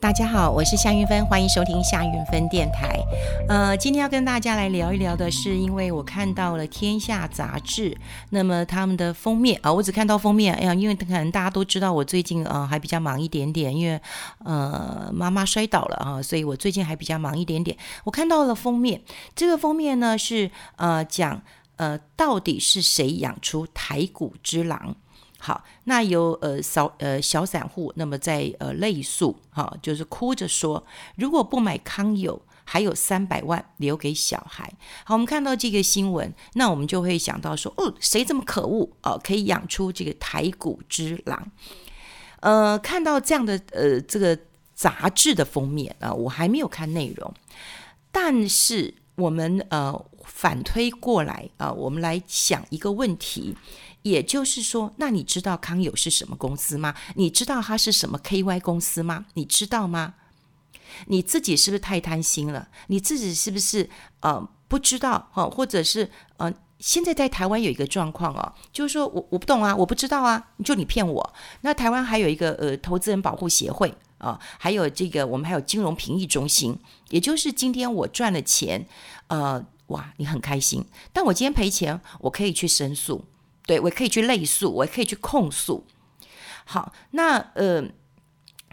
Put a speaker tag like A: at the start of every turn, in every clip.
A: 大家好，我是夏云芬，欢迎收听夏云芬电台。呃，今天要跟大家来聊一聊的是，因为我看到了《天下》杂志，那么他们的封面啊、我只看到封面。哎呀，因为可能大家都知道我最近啊、呃、还比较忙一点点，因为呃妈妈摔倒了啊，所以我最近还比较忙一点点。我看到了封面，这个封面呢是呃讲呃到底是谁养出台骨之狼？好，那有呃小呃小散户，那么在呃泪诉，哈、就是哭着说，如果不买康友，还有三百万留给小孩。好，我们看到这个新闻，那我们就会想到说，哦，谁这么可恶哦，可以养出这个台股之狼？呃，看到这样的呃这个杂志的封面啊、我还没有看内容，但是我们呃反推过来啊、我们来想一个问题。也就是说，那你知道康友是什么公司吗？你知道它是什么 KY 公司吗？你知道吗？你自己是不是太贪心了？你自己是不是呃不知道？哦，或者是呃，现在在台湾有一个状况哦，就是说我我不懂啊，我不知道啊，就你骗我。那台湾还有一个呃投资人保护协会啊，呃，还有这个我们还有金融评议中心，也就是今天我赚了钱，呃，哇，你很开心，但我今天赔钱，我可以去申诉。对，我可以去类诉，我也可以去控诉。好，那呃，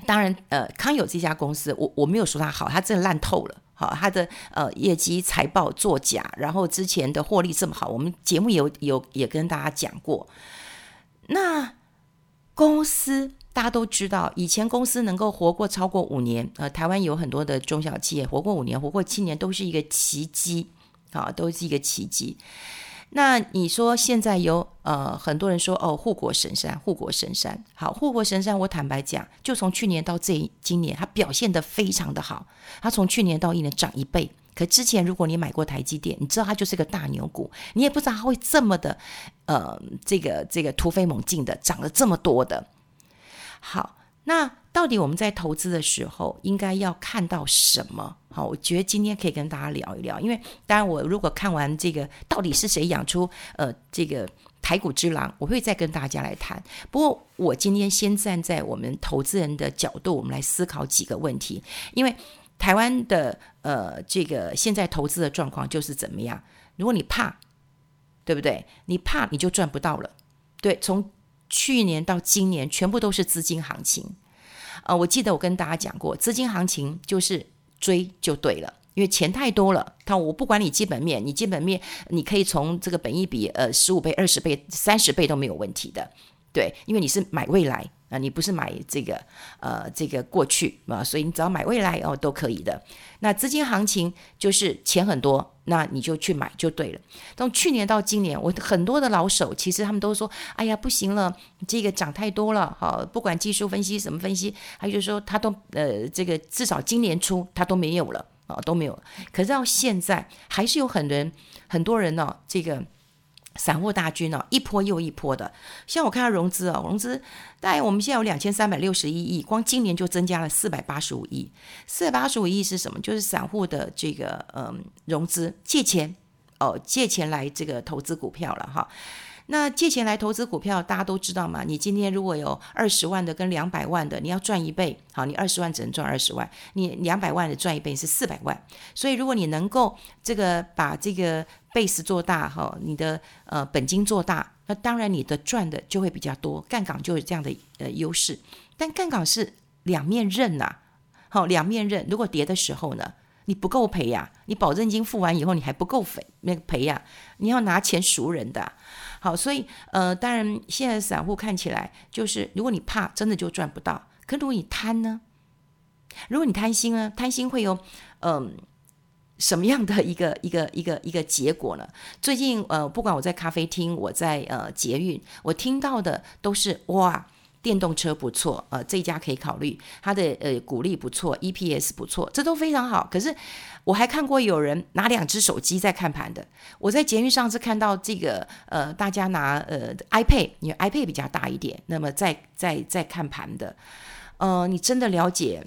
A: 当然呃，康友这家公司，我我没有说它好，它真的烂透了。好，它的呃业绩财报作假，然后之前的获利这么好，我们节目有有也跟大家讲过。那公司大家都知道，以前公司能够活过超过五年，呃，台湾有很多的中小企业活过五年、活过七年，都是一个奇迹，好，都是一个奇迹。那你说现在有呃很多人说哦护国神山护国神山好护国神山，我坦白讲，就从去年到这今年，它表现得非常的好。它从去年到一年涨一倍，可之前如果你买过台积电，你知道它就是个大牛股，你也不知道它会这么的呃这个这个突飞猛进的涨了这么多的。好，那。到底我们在投资的时候应该要看到什么？好，我觉得今天可以跟大家聊一聊。因为当然，我如果看完这个到底是谁养出呃这个台股之狼，我会再跟大家来谈。不过我今天先站在我们投资人的角度，我们来思考几个问题。因为台湾的呃这个现在投资的状况就是怎么样？如果你怕，对不对？你怕你就赚不到了。对，从去年到今年，全部都是资金行情。呃，我记得我跟大家讲过，资金行情就是追就对了，因为钱太多了。他我不管你基本面，你基本面你可以从这个本一比，呃，十五倍、二十倍、三十倍都没有问题的，对，因为你是买未来。啊，你不是买这个，呃，这个过去啊，所以你只要买未来哦，都可以的。那资金行情就是钱很多，那你就去买就对了。从去年到今年，我很多的老手其实他们都说，哎呀，不行了，这个涨太多了，好，不管技术分析什么分析，还有就说他都呃，这个至少今年初他都没有了啊，都没有。可是到现在还是有很多人，很多人呢，这个。散户大军哦，一波又一波的。像我看到融资哦，融资大概我们现在有两千三百六十一亿，光今年就增加了四百八十五亿。四百八十五亿是什么？就是散户的这个嗯融资借钱哦，借钱来这个投资股票了哈。那借钱来投资股票，大家都知道嘛。你今天如果有二十万的跟两百万的，你要赚一倍，好，你二十万只能赚二十万，你两百万的赚一倍是四百万。所以如果你能够这个把这个 base 做大，哈，你的呃本金做大，那当然你的赚的就会比较多，杠杆就有这样的呃优势。但杠杆是两面刃呐，好，两面刃。如果跌的时候呢，你不够赔呀，你保证金付完以后你还不够赔那个赔呀，你要拿钱赎人的。好，所以呃，当然现在散户看起来就是，如果你怕，真的就赚不到。可如果你贪呢？如果你贪心呢？贪心会有嗯、什么样的一个一个一个一个结果呢？最近呃，不管我在咖啡厅，我在呃捷运，我听到的都是哇。电动车不错，呃，这家可以考虑，它的呃股利不错，EPS 不错，这都非常好。可是我还看过有人拿两只手机在看盘的。我在捷运上次看到这个，呃，大家拿呃 iPad，因为 iPad 比较大一点，那么在在在看盘的，呃，你真的了解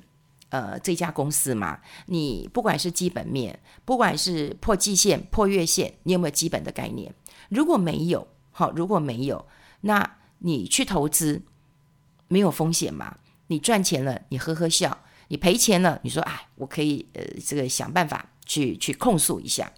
A: 呃这家公司吗？你不管是基本面，不管是破季线、破月线，你有没有基本的概念？如果没有，好，如果没有，那你去投资。没有风险嘛？你赚钱了，你呵呵笑；你赔钱了，你说哎，我可以呃这个想办法去去控诉一下。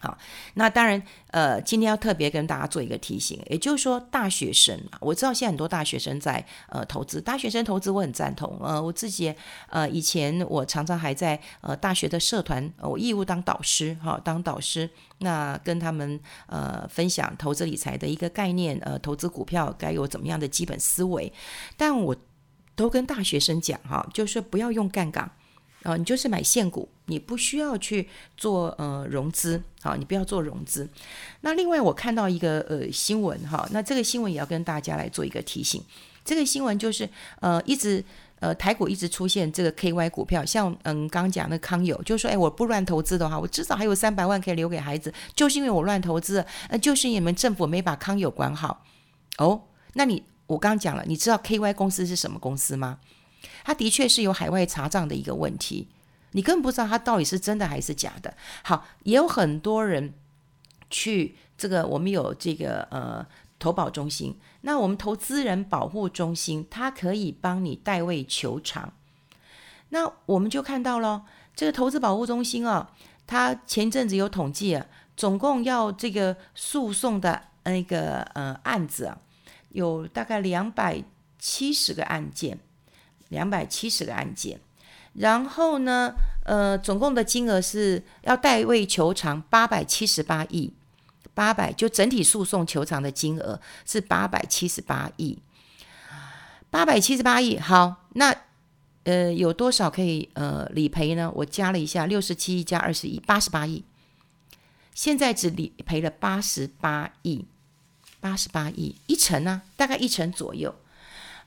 A: 好，那当然，呃，今天要特别跟大家做一个提醒，也就是说，大学生啊，我知道现在很多大学生在呃投资，大学生投资我很赞同，呃，我自己呃以前我常常还在呃大学的社团，我义务当导师，哈、当导师，那跟他们呃分享投资理财的一个概念，呃，投资股票该有怎么样的基本思维，但我都跟大学生讲哈、就是不要用杠杆。啊、你就是买现股，你不需要去做呃融资，好，你不要做融资。那另外我看到一个呃新闻哈，那这个新闻也要跟大家来做一个提醒。这个新闻就是呃一直呃台股一直出现这个 KY 股票，像嗯刚讲的康友，就说哎我不乱投资的话，我至少还有三百万可以留给孩子，就是因为我乱投资，呃就是你们政府没把康友管好哦。那你我刚讲了，你知道 KY 公司是什么公司吗？他的确是有海外查账的一个问题，你根本不知道他到底是真的还是假的。好，也有很多人去这个，我们有这个呃投保中心，那我们投资人保护中心，它可以帮你代位求偿。那我们就看到了这个投资保护中心啊，它前阵子有统计啊，总共要这个诉讼的那个呃案子啊，有大概两百七十个案件。两百七十个案件，然后呢，呃，总共的金额是要代位求偿八百七十八亿，八百就整体诉讼求偿的金额是八百七十八亿，八百七十八亿。好，那呃有多少可以呃理赔呢？我加了一下，六十七亿加二十亿，八十八亿。现在只理赔了八十八亿，八十八亿，一成呢，大概一成左右。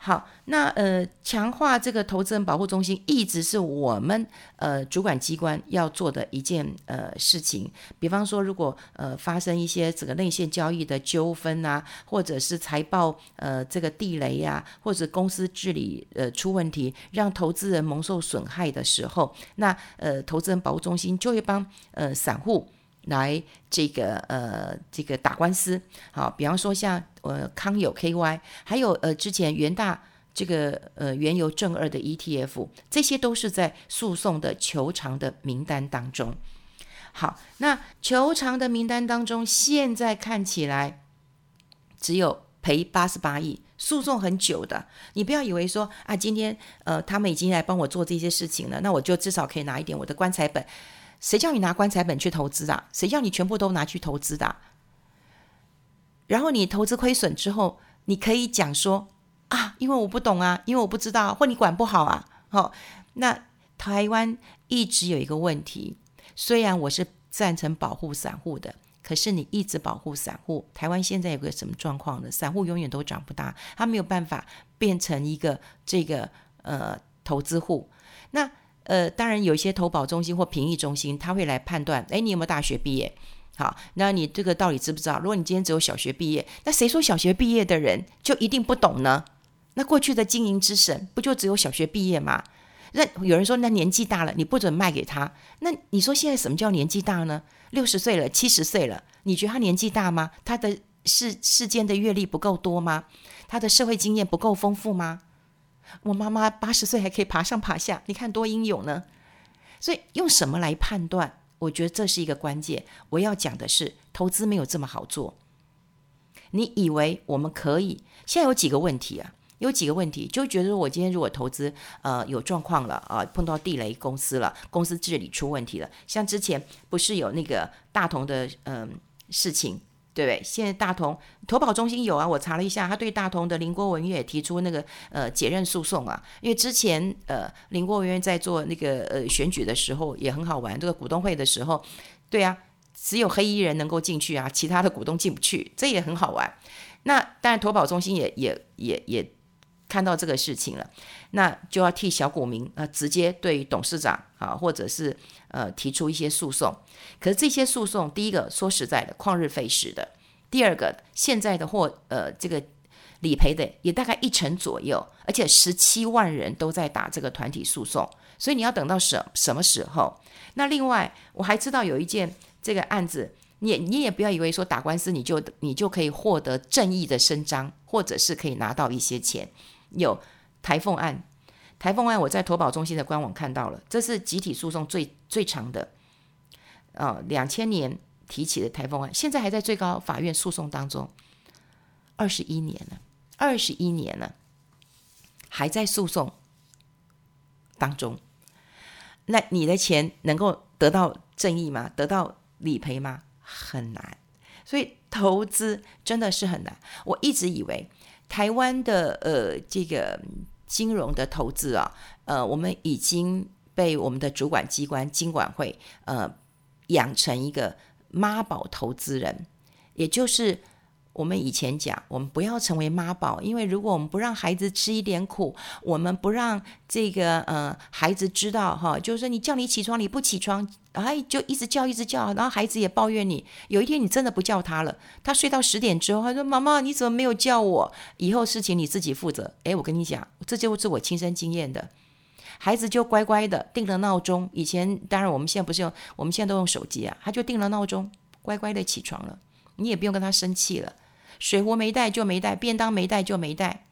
A: 好，那呃，强化这个投资人保护中心一直是我们呃主管机关要做的一件呃事情。比方说，如果呃发生一些这个内线交易的纠纷啊，或者是财报呃这个地雷呀、啊，或者公司治理呃出问题，让投资人蒙受损害的时候，那呃投资人保护中心就会帮呃散户。来这个呃这个打官司，好，比方说像呃康友 KY，还有呃之前元大这个呃原油正二的 ETF，这些都是在诉讼的求偿的名单当中。好，那求偿的名单当中，现在看起来只有赔八十八亿，诉讼很久的。你不要以为说啊，今天呃他们已经来帮我做这些事情了，那我就至少可以拿一点我的棺材本。谁叫你拿棺材本去投资的？谁叫你全部都拿去投资的？然后你投资亏损之后，你可以讲说啊，因为我不懂啊，因为我不知道，或你管不好啊。好、哦，那台湾一直有一个问题，虽然我是赞成保护散户的，可是你一直保护散户，台湾现在有个什么状况呢？散户永远都长不大，他没有办法变成一个这个呃投资户。那呃，当然有一些投保中心或评议中心，他会来判断，哎，你有没有大学毕业？好，那你这个到底知不知道？如果你今天只有小学毕业，那谁说小学毕业的人就一定不懂呢？那过去的经营之神不就只有小学毕业吗？那有人说，那年纪大了，你不准卖给他。那你说现在什么叫年纪大呢？六十岁了，七十岁了，你觉得他年纪大吗？他的世世间的阅历不够多吗？他的社会经验不够丰富吗？我妈妈八十岁还可以爬上爬下，你看多英勇呢！所以用什么来判断？我觉得这是一个关键。我要讲的是，投资没有这么好做。你以为我们可以？现在有几个问题啊？有几个问题，就觉得我今天如果投资呃有状况了啊、碰到地雷公司了，公司治理出问题了，像之前不是有那个大同的嗯、事情。对不对？现在大同投保中心有啊，我查了一下，他对大同的林国文月提出那个呃解任诉讼啊。因为之前呃林国文月在做那个呃选举的时候也很好玩，这个股东会的时候，对啊，只有黑衣人能够进去啊，其他的股东进不去，这也很好玩。那当然投保中心也也也也看到这个事情了，那就要替小股民啊、直接对董事长啊或者是。呃，提出一些诉讼，可是这些诉讼，第一个说实在的，旷日费时的；第二个，现在的或呃这个理赔的也大概一成左右，而且十七万人都在打这个团体诉讼，所以你要等到什什么时候？那另外，我还知道有一件这个案子，你你也不要以为说打官司你就你就可以获得正义的伸张，或者是可以拿到一些钱。有台凤案。台风案我在投保中心的官网看到了，这是集体诉讼最最长的，呃，两千年提起的台风案，现在还在最高法院诉讼当中，二十一年了，二十一年了，还在诉讼当中。那你的钱能够得到正义吗？得到理赔吗？很难。所以投资真的是很难。我一直以为台湾的呃这个金融的投资啊，呃，我们已经被我们的主管机关金管会呃养成一个妈宝投资人，也就是。我们以前讲，我们不要成为妈宝，因为如果我们不让孩子吃一点苦，我们不让这个呃孩子知道哈，就是说你叫你起床你不起床，哎，就一直叫一直叫，然后孩子也抱怨你。有一天你真的不叫他了，他睡到十点之后，他说：“妈妈，你怎么没有叫我？以后事情你自己负责。”哎，我跟你讲，这就是我亲身经验的，孩子就乖乖的定了闹钟。以前当然我们现在不是用，我们现在都用手机啊，他就定了闹钟，乖乖的起床了，你也不用跟他生气了。水壶没带就没带，便当没带就没带，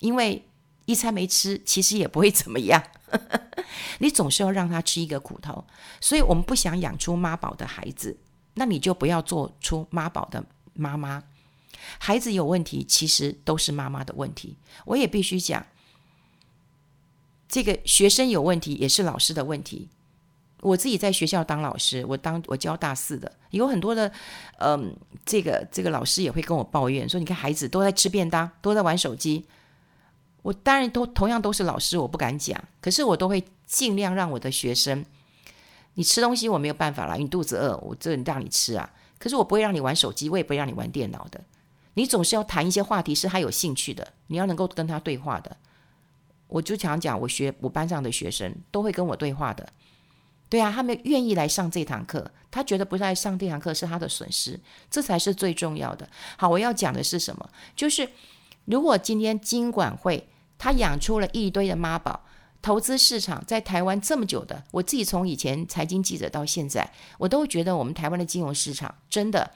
A: 因为一餐没吃，其实也不会怎么样。你总是要让他吃一个苦头，所以我们不想养出妈宝的孩子，那你就不要做出妈宝的妈妈。孩子有问题，其实都是妈妈的问题。我也必须讲，这个学生有问题，也是老师的问题。我自己在学校当老师，我当我教大四的，有很多的，嗯，这个这个老师也会跟我抱怨说：“你看孩子都在吃便当，都在玩手机。”我当然都同样都是老师，我不敢讲，可是我都会尽量让我的学生，你吃东西我没有办法了，你肚子饿，我这让你吃啊。可是我不会让你玩手机，我也不会让你玩电脑的。你总是要谈一些话题是他有兴趣的，你要能够跟他对话的。我就常讲，我学我班上的学生都会跟我对话的。对啊，他们愿意来上这堂课，他觉得不来上这堂课是他的损失，这才是最重要的。好，我要讲的是什么？就是如果今天金管会他养出了一堆的妈宝，投资市场在台湾这么久的，我自己从以前财经记者到现在，我都觉得我们台湾的金融市场真的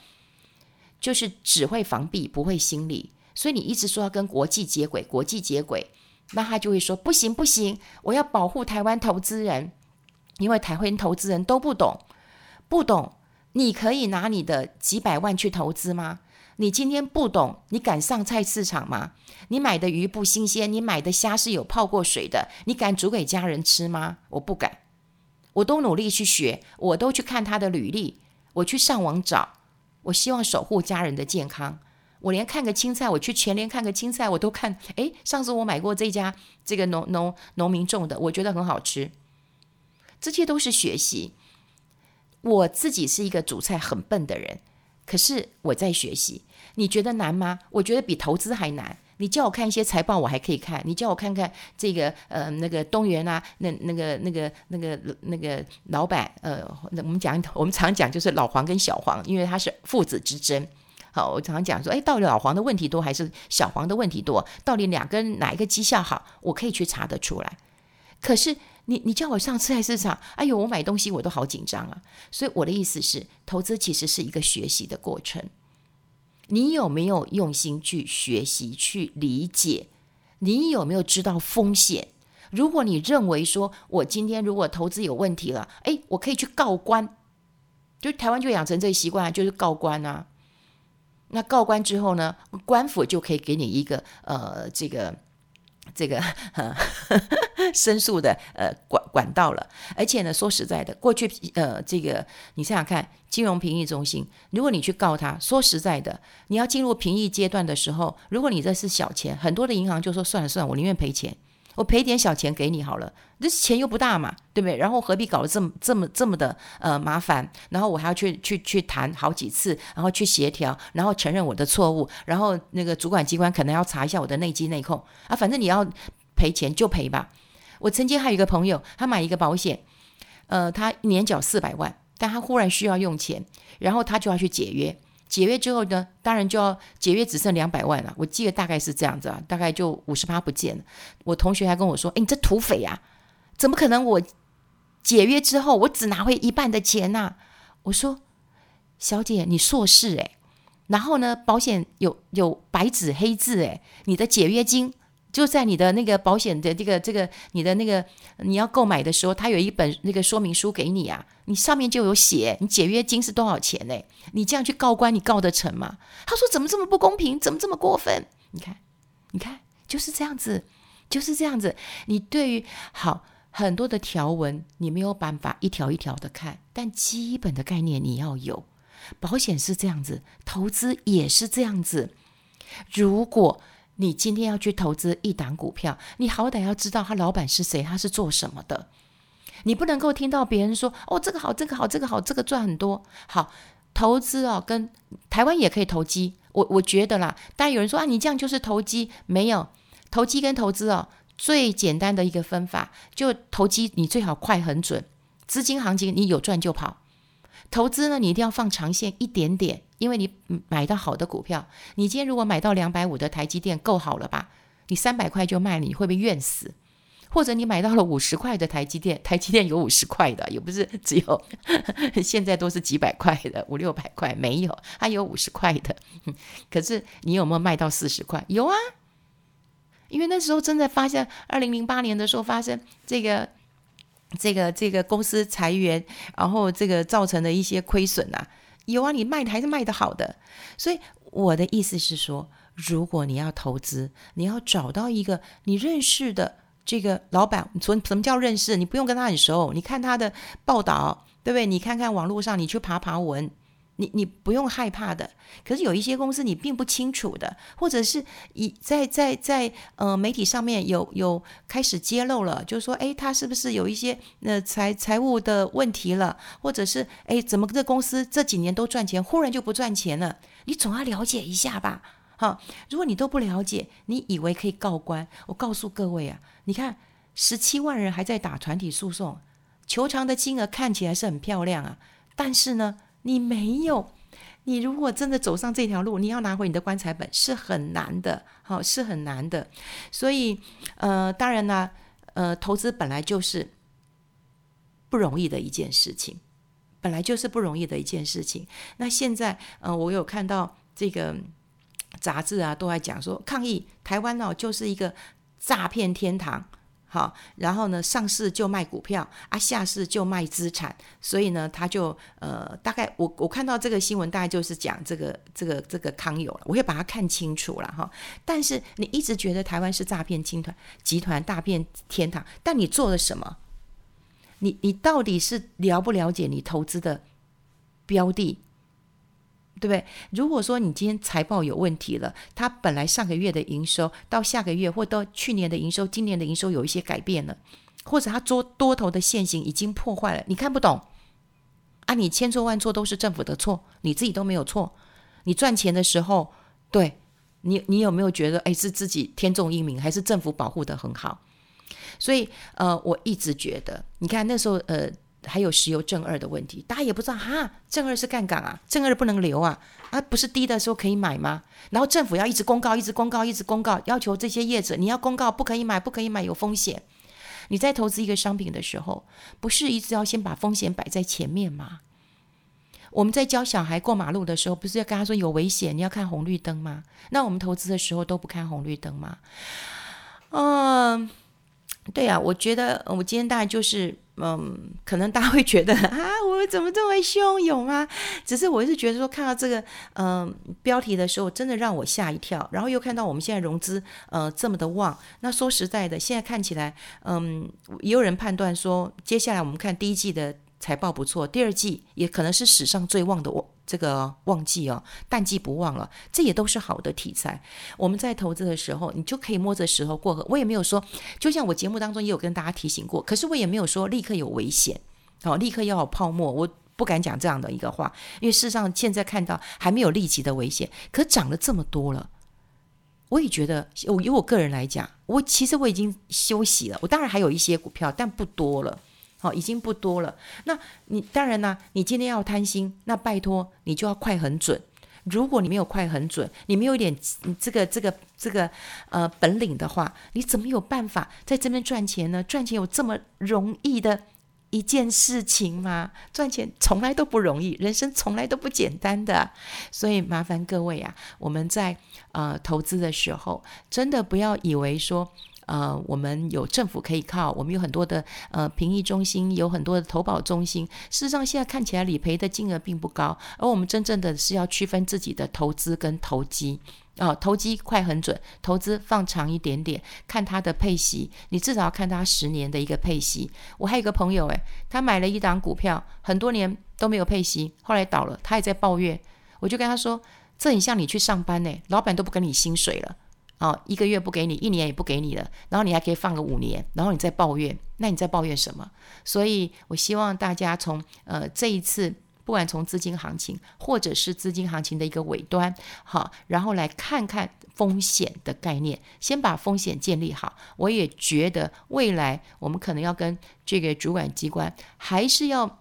A: 就是只会防弊不会心利，所以你一直说要跟国际接轨，国际接轨，那他就会说不行不行，我要保护台湾投资人。因为台湾投资人都不懂，不懂，你可以拿你的几百万去投资吗？你今天不懂，你敢上菜市场吗？你买的鱼不新鲜，你买的虾是有泡过水的，你敢煮给家人吃吗？我不敢，我都努力去学，我都去看他的履历，我去上网找，我希望守护家人的健康。我连看个青菜，我去全联看个青菜，我都看。诶，上次我买过这家这个农农农民种的，我觉得很好吃。这些都是学习。我自己是一个煮菜很笨的人，可是我在学习。你觉得难吗？我觉得比投资还难。你叫我看一些财报，我还可以看；你叫我看看这个呃那个东元啊，那那个那个那个那个老板呃，我们讲 我们常讲就是老黄跟小黄，因为他是父子之争。好，我常讲说，哎，到底老黄的问题多还是小黄的问题多？到底两个哪一个绩效好？我可以去查得出来。可是。你你叫我上菜市场，哎呦，我买东西我都好紧张啊！所以我的意思是，投资其实是一个学习的过程。你有没有用心去学习、去理解？你有没有知道风险？如果你认为说我今天如果投资有问题了，哎，我可以去告官，就台湾就养成这个习惯，就是告官啊。那告官之后呢，官府就可以给你一个呃这个。这个呵呵 申诉的呃管管道了，而且呢，说实在的，过去呃这个你想想看，金融评议中心，如果你去告他，说实在的，你要进入评议阶段的时候，如果你这是小钱，很多的银行就说算了算了，我宁愿赔钱。我赔点小钱给你好了，这钱又不大嘛，对不对？然后何必搞得这么这么这么的呃麻烦？然后我还要去去去谈好几次，然后去协调，然后承认我的错误，然后那个主管机关可能要查一下我的内机内控啊，反正你要赔钱就赔吧。我曾经还有一个朋友，他买一个保险，呃，他年缴四百万，但他忽然需要用钱，然后他就要去解约。解约之后呢，当然就要解约，只剩两百万了。我记得大概是这样子啊，大概就五十趴不见了。我同学还跟我说：“哎，你这土匪啊，怎么可能？我解约之后，我只拿回一半的钱呐？”我说：“小姐，你硕士诶，然后呢，保险有有白纸黑字诶，你的解约金就在你的那个保险的这个这个你的那个你要购买的时候，他有一本那个说明书给你啊，你上面就有写你解约金是多少钱呢？你这样去告官，你告得成吗？他说怎么这么不公平，怎么这么过分？你看，你看，就是这样子，就是这样子。你对于好很多的条文，你没有办法一条一条的看，但基本的概念你要有。保险是这样子，投资也是这样子。如果你今天要去投资一档股票，你好歹要知道他老板是谁，他是做什么的。你不能够听到别人说：“哦，这个好，这个好，这个好，这个赚很多。”好，投资哦，跟台湾也可以投机。我我觉得啦，但有人说啊，你这样就是投机。没有，投机跟投资哦，最简单的一个分法，就投机你最好快很准，资金行情你有赚就跑。投资呢，你一定要放长线一点点，因为你买到好的股票。你今天如果买到两百五的台积电，够好了吧？你三百块就卖，你会不会怨死？或者你买到了五十块的台积电，台积电有五十块的，也不是只有，现在都是几百块的，五六百块没有，还有五十块的。可是你有没有卖到四十块？有啊，因为那时候真的发现，二零零八年的时候发生这个。这个这个公司裁员，然后这个造成的一些亏损呐，有啊，你卖的还是卖的好的。所以我的意思是说，如果你要投资，你要找到一个你认识的这个老板，从什么叫认识？你不用跟他很熟，你看他的报道，对不对？你看看网络上，你去爬爬文。你你不用害怕的，可是有一些公司你并不清楚的，或者是以在在在呃媒体上面有有开始揭露了，就是说，诶，他是不是有一些呃财财务的问题了，或者是诶，怎么这公司这几年都赚钱，忽然就不赚钱了？你总要了解一下吧，哈。如果你都不了解，你以为可以告官？我告诉各位啊，你看十七万人还在打团体诉讼，求偿的金额看起来是很漂亮啊，但是呢？你没有，你如果真的走上这条路，你要拿回你的棺材本是很难的，好，是很难的。所以，呃，当然呢，呃，投资本来就是不容易的一件事情，本来就是不容易的一件事情。那现在，呃，我有看到这个杂志啊，都在讲说，抗议台湾哦，就是一个诈骗天堂。好，然后呢，上市就卖股票啊，下市就卖资产，所以呢，他就呃，大概我我看到这个新闻，大概就是讲这个这个这个康友了，我会把它看清楚了哈。但是你一直觉得台湾是诈骗集团集团大骗天堂，但你做了什么？你你到底是了不了解你投资的标的？对不对？如果说你今天财报有问题了，它本来上个月的营收到下个月或到去年的营收、今年的营收有一些改变了，或者它做多头的线型已经破坏了，你看不懂啊？你千错万错都是政府的错，你自己都没有错。你赚钱的时候，对你，你有没有觉得哎，是自己天纵英明，还是政府保护得很好？所以呃，我一直觉得，你看那时候呃。还有石油正二的问题，大家也不知道哈，正二是杠杆啊，正二不能留啊，啊，不是低的时候可以买吗？然后政府要一直公告，一直公告，一直公告，要求这些业者你要公告，不可以买，不可以买，有风险。你在投资一个商品的时候，不是一直要先把风险摆在前面吗？我们在教小孩过马路的时候，不是要跟他说有危险，你要看红绿灯吗？那我们投资的时候都不看红绿灯吗？嗯，对啊，我觉得我今天大概就是。嗯，可能大家会觉得 啊，我怎么这么汹涌啊？只是我是觉得说，看到这个嗯标题的时候，真的让我吓一跳。然后又看到我们现在融资呃这么的旺，那说实在的，现在看起来，嗯，也有人判断说，接下来我们看第一季的。财报不错，第二季也可能是史上最旺的旺这个旺季哦，淡季不旺了，这也都是好的题材。我们在投资的时候，你就可以摸着石头过河。我也没有说，就像我节目当中也有跟大家提醒过，可是我也没有说立刻有危险，好、立刻要有泡沫，我不敢讲这样的一个话，因为事实上现在看到还没有立即的危险，可涨了这么多了，我也觉得，我以我个人来讲，我其实我已经休息了，我当然还有一些股票，但不多了。好，已经不多了。那你当然呢，你今天要贪心，那拜托你就要快很准。如果你没有快很准，你没有一点这个这个这个呃本领的话，你怎么有办法在这边赚钱呢？赚钱有这么容易的一件事情吗？赚钱从来都不容易，人生从来都不简单的。所以麻烦各位啊，我们在呃投资的时候，真的不要以为说。呃，我们有政府可以靠，我们有很多的呃评议中心，有很多的投保中心。事实上，现在看起来理赔的金额并不高，而我们真正的是要区分自己的投资跟投机啊、呃，投机快很准，投资放长一点点，看它的配息，你至少要看它十年的一个配息。我还有一个朋友，诶，他买了一档股票，很多年都没有配息，后来倒了，他也在抱怨。我就跟他说，这很像你去上班呢，老板都不给你薪水了。哦，一个月不给你，一年也不给你了，然后你还可以放个五年，然后你再抱怨，那你在抱怨什么？所以我希望大家从呃这一次，不管从资金行情，或者是资金行情的一个尾端，好，然后来看看风险的概念，先把风险建立好。我也觉得未来我们可能要跟这个主管机关还是要。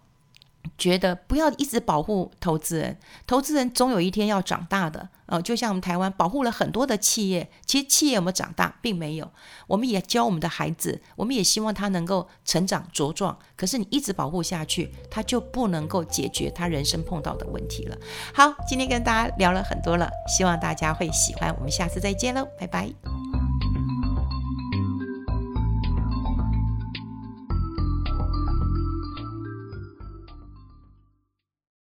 A: 觉得不要一直保护投资人，投资人总有一天要长大的。呃，就像我们台湾保护了很多的企业，其实企业有没有长大，并没有。我们也教我们的孩子，我们也希望他能够成长茁壮。可是你一直保护下去，他就不能够解决他人生碰到的问题了。好，今天跟大家聊了很多了，希望大家会喜欢。我们下次再见喽，拜拜。